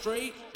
straight.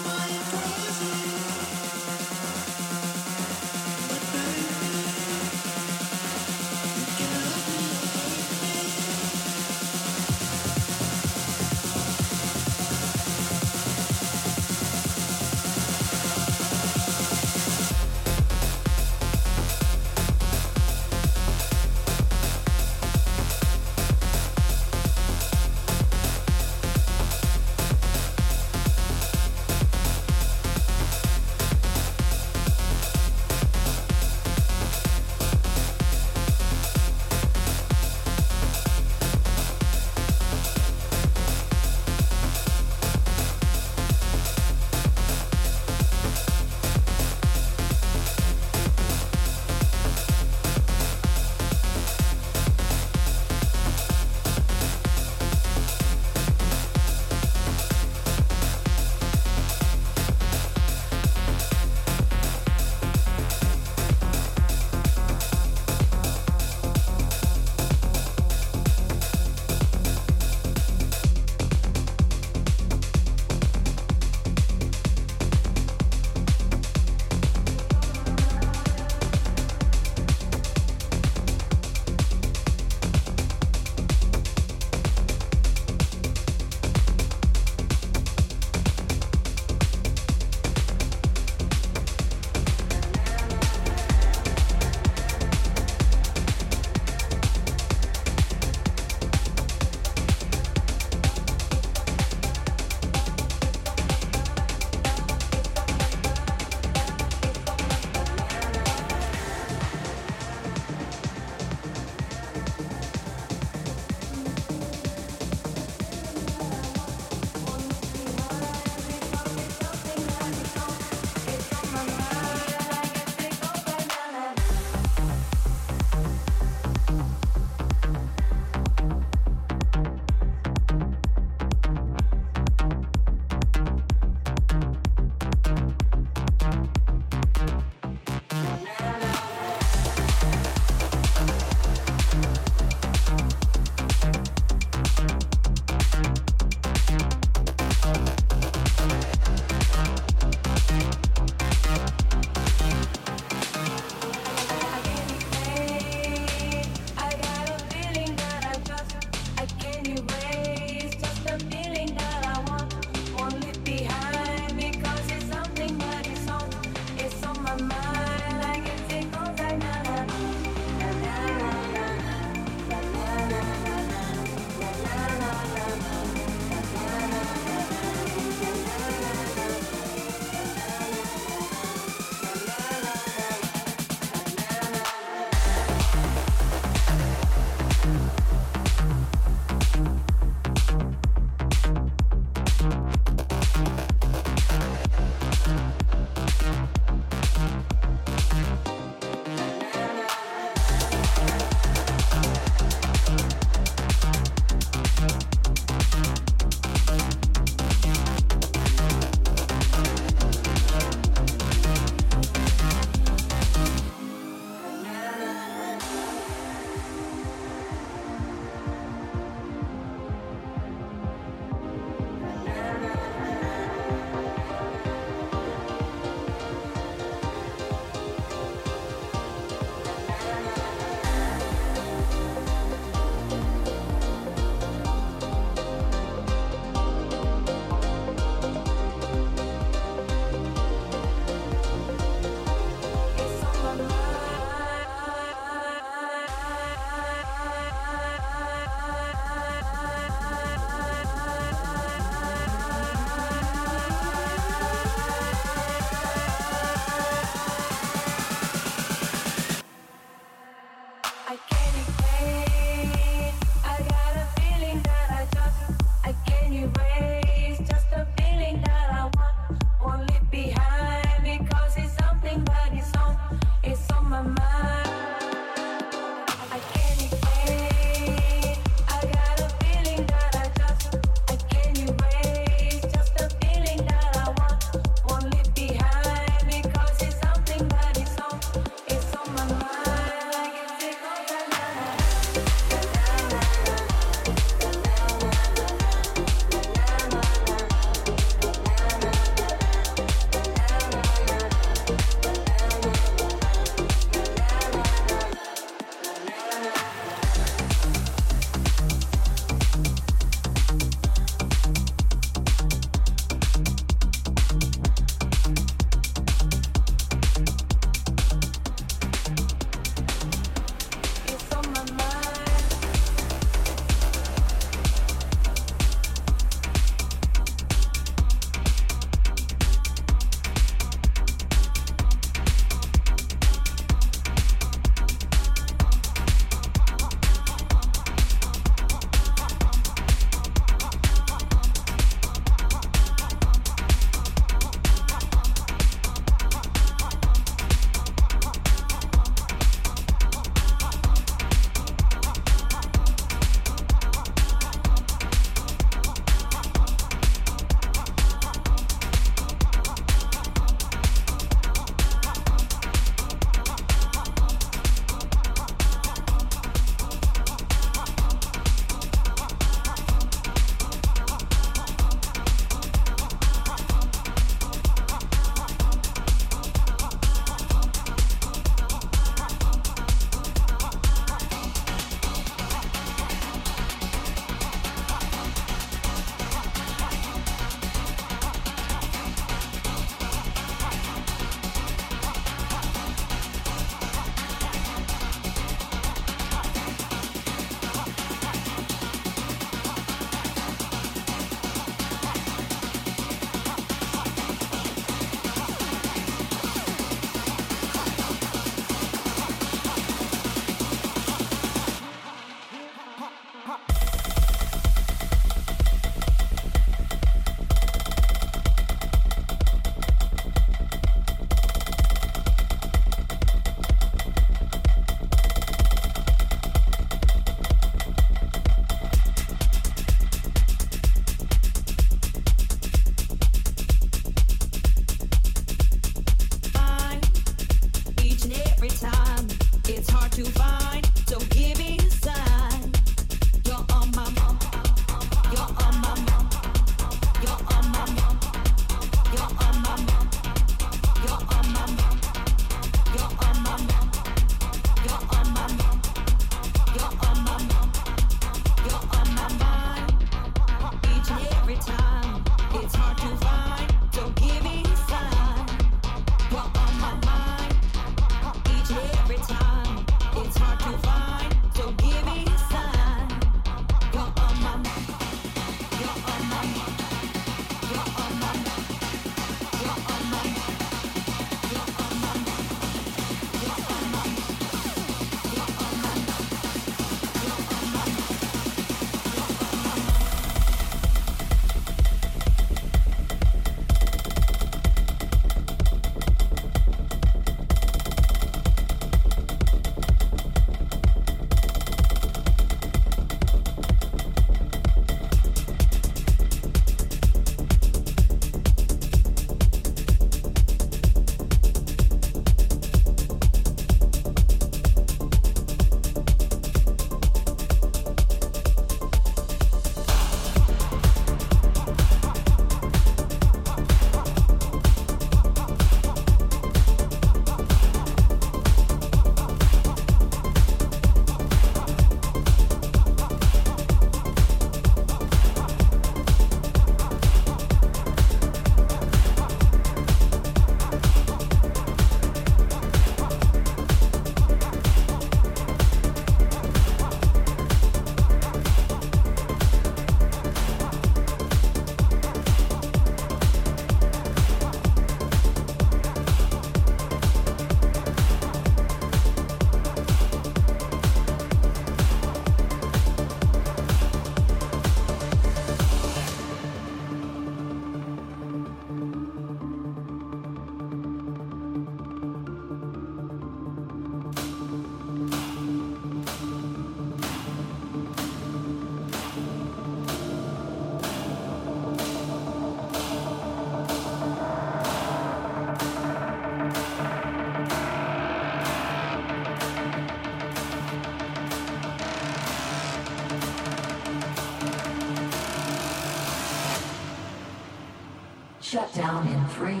Down in three,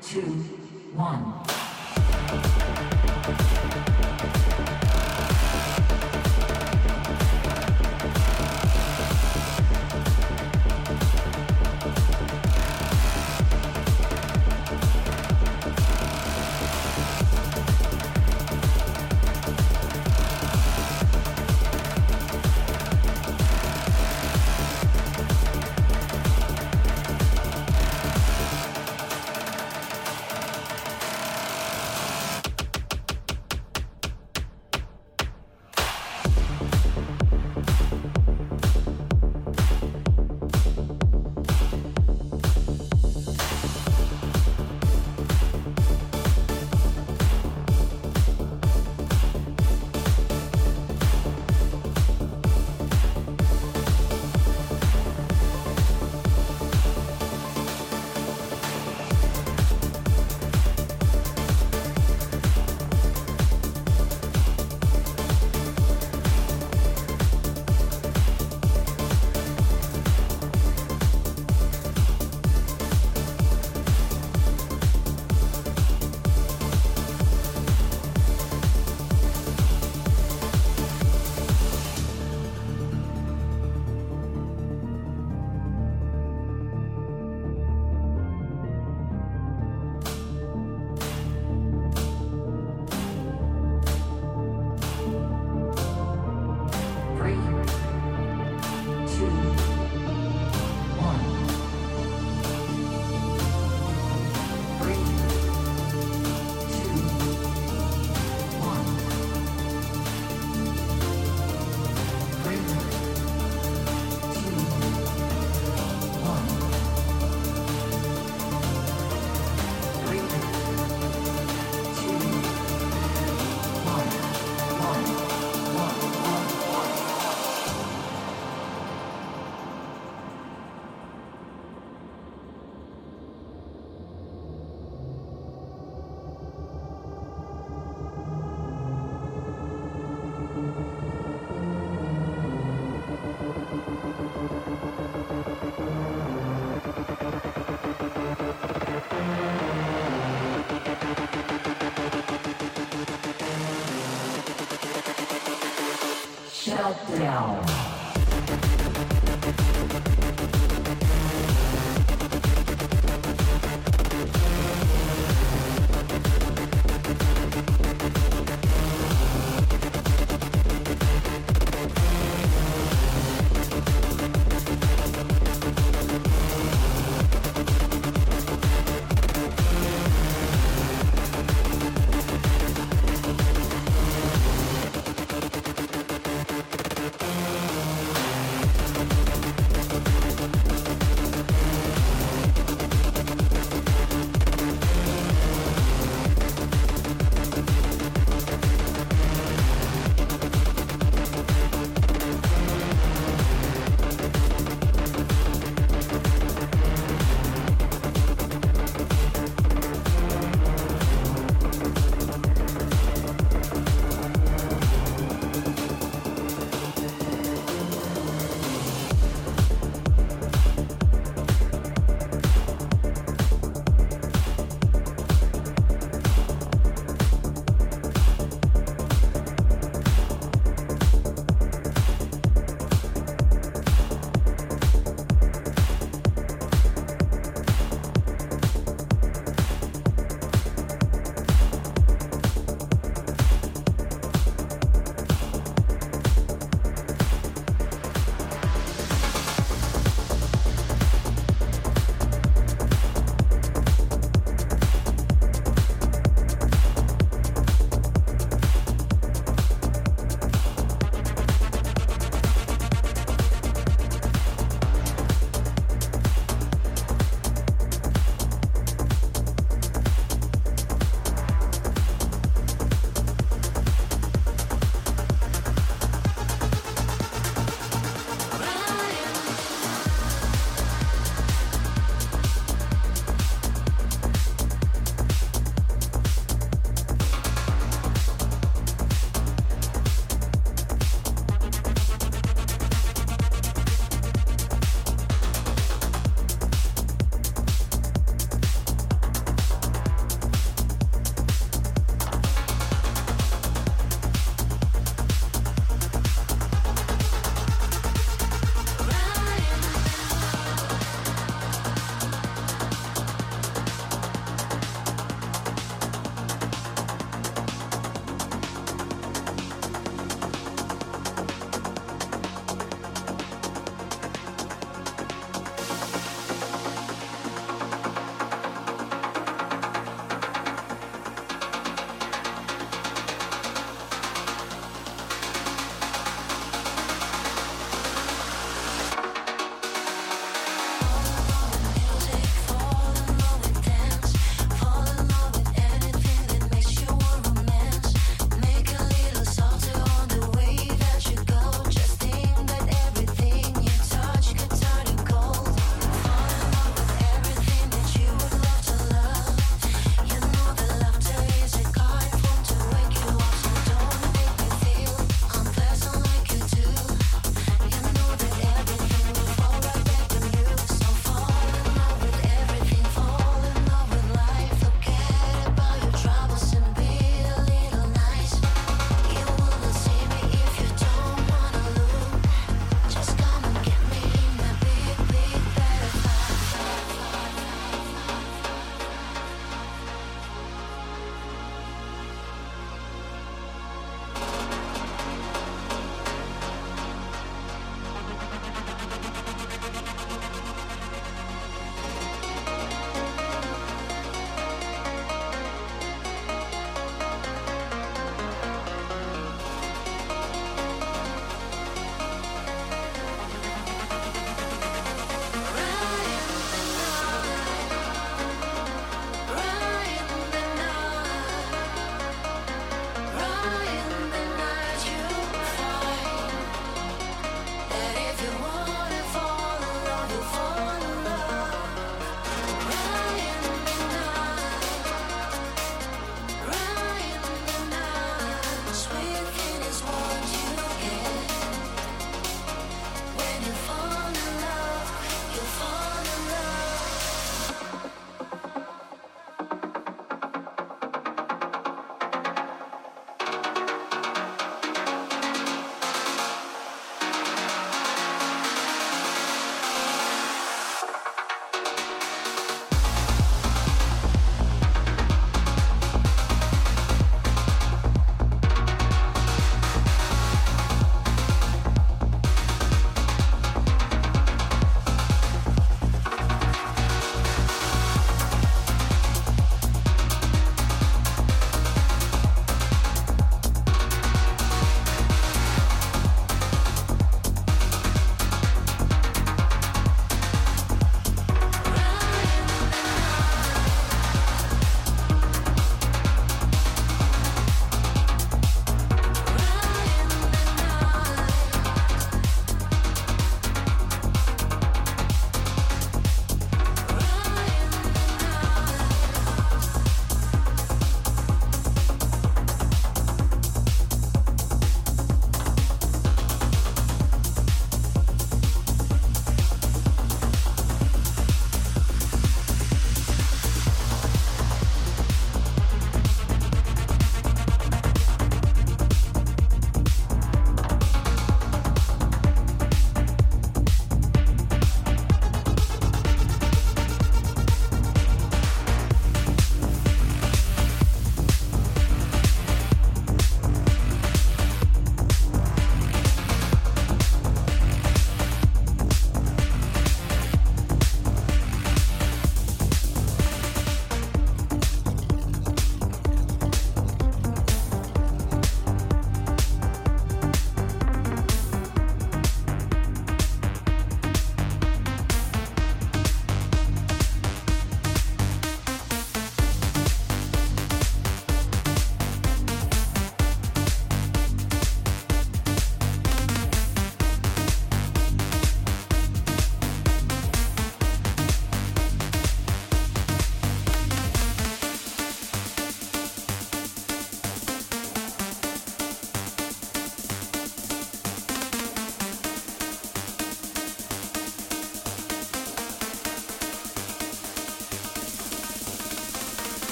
two, one. Shut